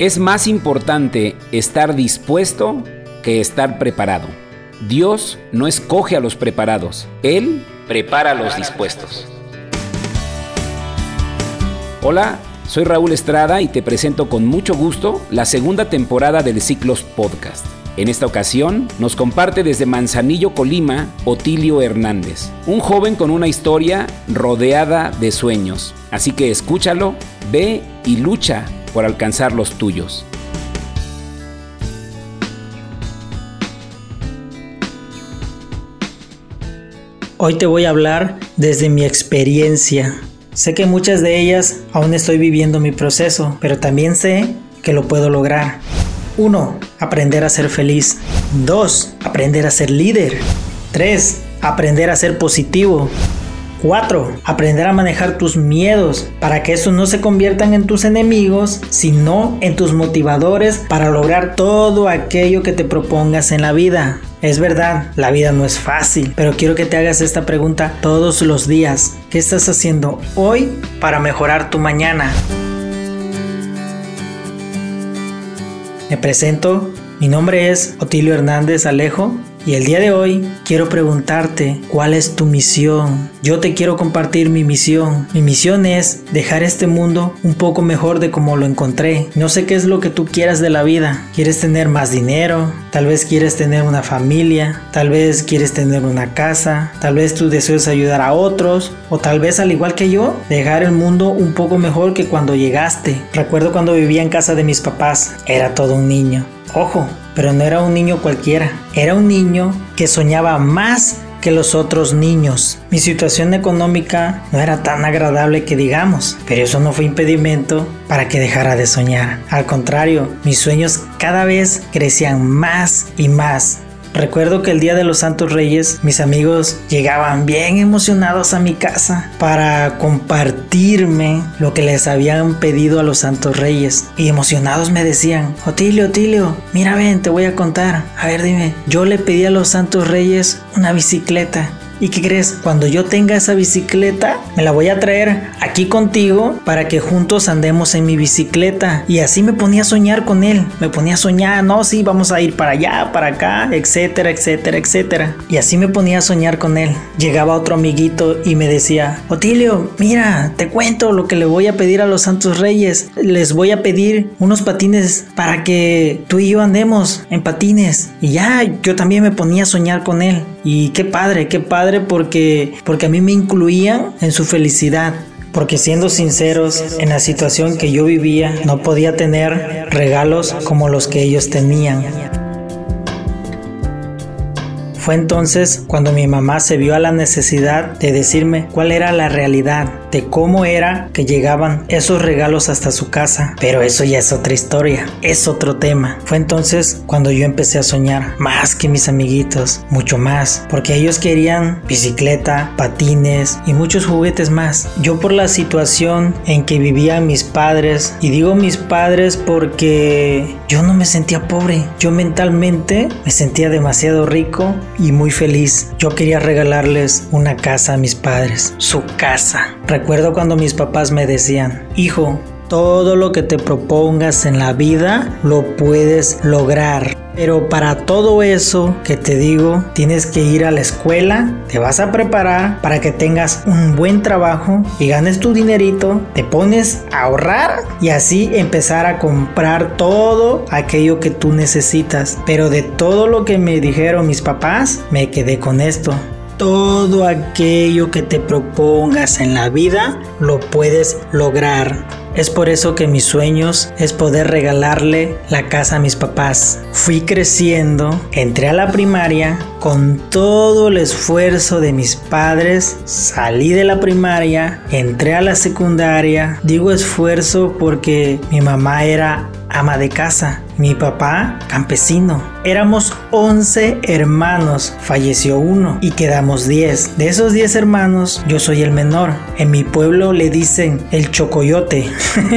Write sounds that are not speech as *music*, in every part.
Es más importante estar dispuesto que estar preparado. Dios no escoge a los preparados, Él prepara a los dispuestos. Hola, soy Raúl Estrada y te presento con mucho gusto la segunda temporada del Ciclos Podcast. En esta ocasión nos comparte desde Manzanillo, Colima, Otilio Hernández, un joven con una historia rodeada de sueños. Así que escúchalo, ve y lucha por alcanzar los tuyos. Hoy te voy a hablar desde mi experiencia. Sé que muchas de ellas aún estoy viviendo mi proceso, pero también sé que lo puedo lograr. 1. Aprender a ser feliz. 2. Aprender a ser líder. 3. Aprender a ser positivo. 4. Aprender a manejar tus miedos para que estos no se conviertan en tus enemigos, sino en tus motivadores para lograr todo aquello que te propongas en la vida. Es verdad, la vida no es fácil, pero quiero que te hagas esta pregunta todos los días. ¿Qué estás haciendo hoy para mejorar tu mañana? Me presento, mi nombre es Otilio Hernández Alejo y el día de hoy quiero preguntarte cuál es tu misión. Yo te quiero compartir mi misión. Mi misión es dejar este mundo un poco mejor de como lo encontré. No sé qué es lo que tú quieras de la vida. ¿Quieres tener más dinero? Tal vez quieres tener una familia. Tal vez quieres tener una casa. Tal vez tú deseas ayudar a otros. O tal vez al igual que yo, dejar el mundo un poco mejor que cuando llegaste. Recuerdo cuando vivía en casa de mis papás. Era todo un niño. Ojo, pero no era un niño cualquiera, era un niño que soñaba más que los otros niños. Mi situación económica no era tan agradable que digamos, pero eso no fue impedimento para que dejara de soñar. Al contrario, mis sueños cada vez crecían más y más. Recuerdo que el día de los Santos Reyes mis amigos llegaban bien emocionados a mi casa para compartirme lo que les habían pedido a los Santos Reyes. Y emocionados me decían, Otilio, Otilio, mira ven, te voy a contar. A ver, dime, yo le pedí a los Santos Reyes una bicicleta ¿Y qué crees? Cuando yo tenga esa bicicleta, me la voy a traer aquí contigo para que juntos andemos en mi bicicleta. Y así me ponía a soñar con él. Me ponía a soñar, no, sí, vamos a ir para allá, para acá, etcétera, etcétera, etcétera. Y así me ponía a soñar con él. Llegaba otro amiguito y me decía, Otilio, mira, te cuento lo que le voy a pedir a los Santos Reyes. Les voy a pedir unos patines para que tú y yo andemos en patines. Y ya, yo también me ponía a soñar con él. Y qué padre, qué padre porque, porque a mí me incluían en su felicidad. Porque siendo sinceros, en la situación que yo vivía, no podía tener regalos como los que ellos tenían. Fue entonces cuando mi mamá se vio a la necesidad de decirme cuál era la realidad de cómo era que llegaban esos regalos hasta su casa. Pero eso ya es otra historia, es otro tema. Fue entonces cuando yo empecé a soñar más que mis amiguitos, mucho más, porque ellos querían bicicleta, patines y muchos juguetes más. Yo por la situación en que vivían mis padres, y digo mis padres porque yo no me sentía pobre, yo mentalmente me sentía demasiado rico y muy feliz. Yo quería regalarles una casa a mis padres, su casa. Recuerdo cuando mis papás me decían, hijo, todo lo que te propongas en la vida lo puedes lograr. Pero para todo eso que te digo, tienes que ir a la escuela, te vas a preparar para que tengas un buen trabajo y ganes tu dinerito, te pones a ahorrar y así empezar a comprar todo aquello que tú necesitas. Pero de todo lo que me dijeron mis papás, me quedé con esto. Todo aquello que te propongas en la vida lo puedes lograr. Es por eso que mis sueños es poder regalarle la casa a mis papás. Fui creciendo, entré a la primaria con todo el esfuerzo de mis padres, salí de la primaria, entré a la secundaria. Digo esfuerzo porque mi mamá era ama de casa, mi papá campesino. Éramos 11 hermanos, falleció uno y quedamos 10. De esos 10 hermanos, yo soy el menor. En mi pueblo le dicen el chocoyote.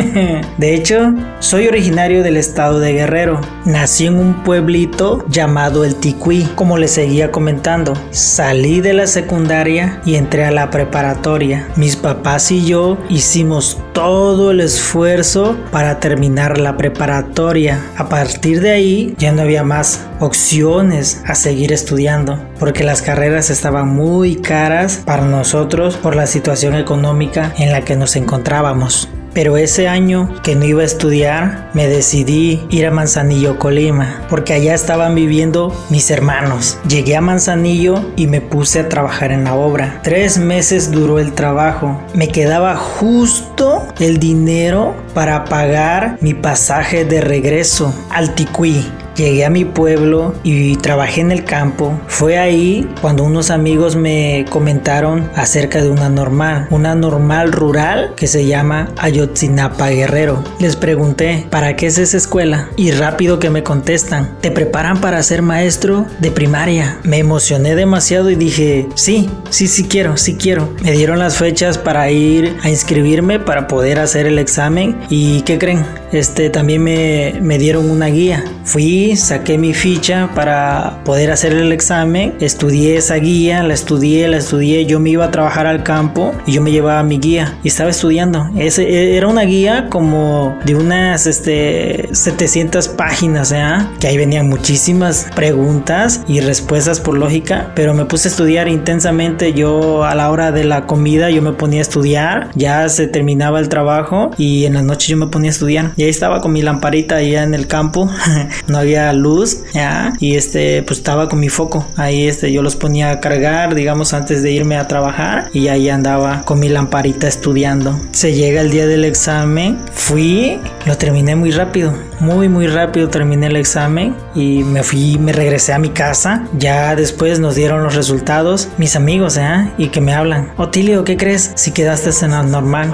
*laughs* de hecho, soy originario del estado de Guerrero. Nací en un pueblito llamado El Ticuí, como le seguía comentando. Salí de la secundaria y entré a la preparatoria. Mis papás y yo hicimos todo el esfuerzo para terminar la preparatoria. Partir de ahí ya no había más opciones a seguir estudiando porque las carreras estaban muy caras para nosotros por la situación económica en la que nos encontrábamos. Pero ese año que no iba a estudiar, me decidí ir a Manzanillo, Colima, porque allá estaban viviendo mis hermanos. Llegué a Manzanillo y me puse a trabajar en la obra. Tres meses duró el trabajo. Me quedaba justo el dinero para pagar mi pasaje de regreso al Ticuí. Llegué a mi pueblo y trabajé en el campo. Fue ahí cuando unos amigos me comentaron acerca de una normal, una normal rural que se llama Ayotzinapa Guerrero. Les pregunté, ¿para qué es esa escuela? Y rápido que me contestan, te preparan para ser maestro de primaria. Me emocioné demasiado y dije, sí, sí, sí quiero, sí quiero. Me dieron las fechas para ir a inscribirme para poder hacer el examen y ¿qué creen? Este también me, me dieron una guía. Fui saqué mi ficha para poder hacer el examen, estudié esa guía, la estudié, la estudié, yo me iba a trabajar al campo y yo me llevaba mi guía y estaba estudiando. Ese, e, era una guía como de unas este, 700 páginas, ¿eh? que ahí venían muchísimas preguntas y respuestas por lógica, pero me puse a estudiar intensamente. Yo a la hora de la comida yo me ponía a estudiar, ya se terminaba el trabajo y en la noche yo me ponía a estudiar. Y ahí estaba con mi lamparita allá en el campo, *laughs* no había luz, ¿ya? Y este, pues estaba con mi foco. Ahí este, yo los ponía a cargar, digamos, antes de irme a trabajar. Y ahí andaba con mi lamparita estudiando. Se llega el día del examen. Fui, lo terminé muy rápido. Muy, muy rápido terminé el examen y me fui, me regresé a mi casa. Ya después nos dieron los resultados mis amigos, ¿eh? Y que me hablan. Otilio, ¿qué crees? Si quedaste en normal.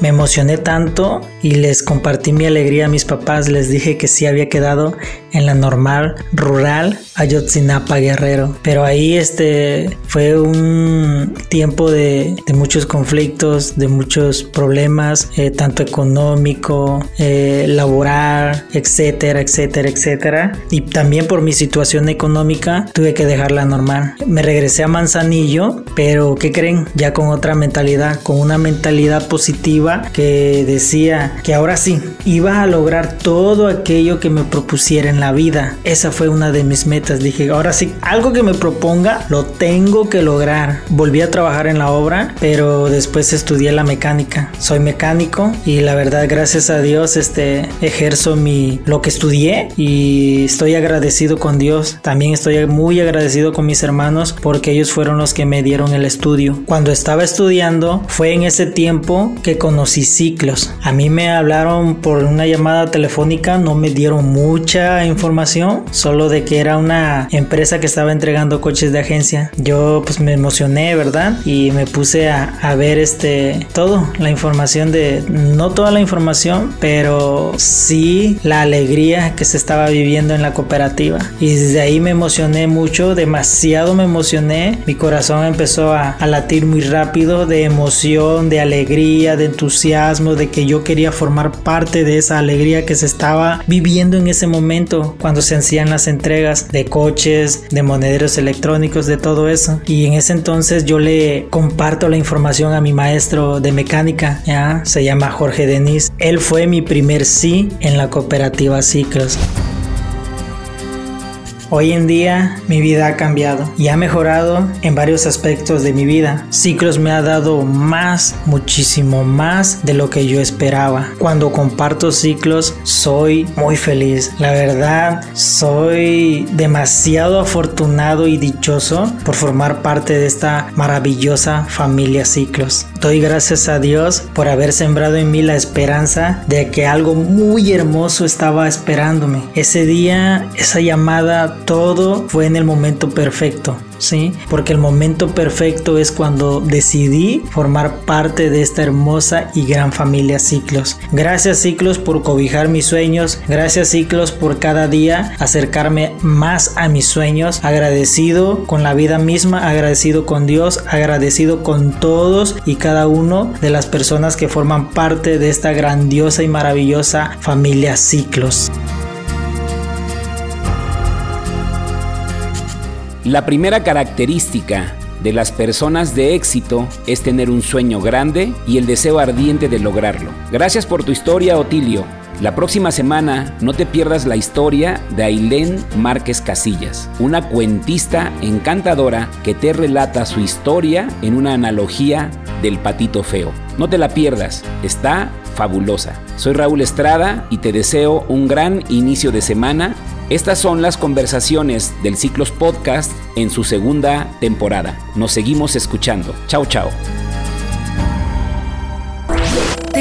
Me emocioné tanto y les compartí mi alegría a mis papás. Les dije que sí había quedado en la normal rural Ayotzinapa Guerrero. Pero ahí este fue un tiempo de, muchos conflictos, de muchos problemas, eh, tanto económico, eh, laboral, etcétera, etcétera, etcétera. Y también por mi situación económica tuve que dejarla normal. Me regresé a Manzanillo, pero ¿qué creen? Ya con otra mentalidad, con una mentalidad positiva que decía que ahora sí, iba a lograr todo aquello que me propusiera en la vida. Esa fue una de mis metas. Dije, ahora sí, algo que me proponga, lo tengo que lograr. Volví a trabajar en la obra, pero después estudié la mecánica. Soy mecánico y la verdad, gracias a Dios, este, ejerzo mi, lo que estudié y estoy agradecido con Dios. También estoy muy agradecido con mis hermanos porque ellos fueron los que me dieron el estudio. Cuando estaba estudiando, fue en ese tiempo que con conocí ciclos. A mí me hablaron por una llamada telefónica, no me dieron mucha información, solo de que era una empresa que estaba entregando coches de agencia. Yo pues me emocioné, ¿verdad? Y me puse a, a ver este todo, la información de, no toda la información, pero sí la alegría que se estaba viviendo en la cooperativa. Y desde ahí me emocioné mucho, demasiado me emocioné. Mi corazón empezó a, a latir muy rápido de emoción, de alegría, de entusiasmo entusiasmo, de que yo quería formar parte de esa alegría que se estaba viviendo en ese momento cuando se hacían las entregas de coches, de monederos electrónicos, de todo eso. Y en ese entonces yo le comparto la información a mi maestro de mecánica, ¿ya? se llama Jorge Denis. Él fue mi primer sí en la cooperativa Ciclos. Hoy en día mi vida ha cambiado y ha mejorado en varios aspectos de mi vida. Ciclos me ha dado más, muchísimo más de lo que yo esperaba. Cuando comparto ciclos soy muy feliz. La verdad, soy demasiado afortunado y dichoso por formar parte de esta maravillosa familia ciclos. Doy gracias a Dios por haber sembrado en mí la esperanza de que algo muy hermoso estaba esperándome. Ese día, esa llamada todo fue en el momento perfecto. ¿sí? Porque el momento perfecto es cuando decidí formar parte de esta hermosa y gran familia Ciclos. Gracias Ciclos por cobijar mis sueños, gracias Ciclos por cada día acercarme más a mis sueños, agradecido con la vida misma, agradecido con Dios, agradecido con todos y cada uno de las personas que forman parte de esta grandiosa y maravillosa familia Ciclos. La primera característica de las personas de éxito es tener un sueño grande y el deseo ardiente de lograrlo. Gracias por tu historia, Otilio. La próxima semana no te pierdas la historia de Ailén Márquez Casillas, una cuentista encantadora que te relata su historia en una analogía del patito feo. No te la pierdas, está fabulosa. Soy Raúl Estrada y te deseo un gran inicio de semana. Estas son las conversaciones del Ciclos Podcast en su segunda temporada. Nos seguimos escuchando. Chao, chao.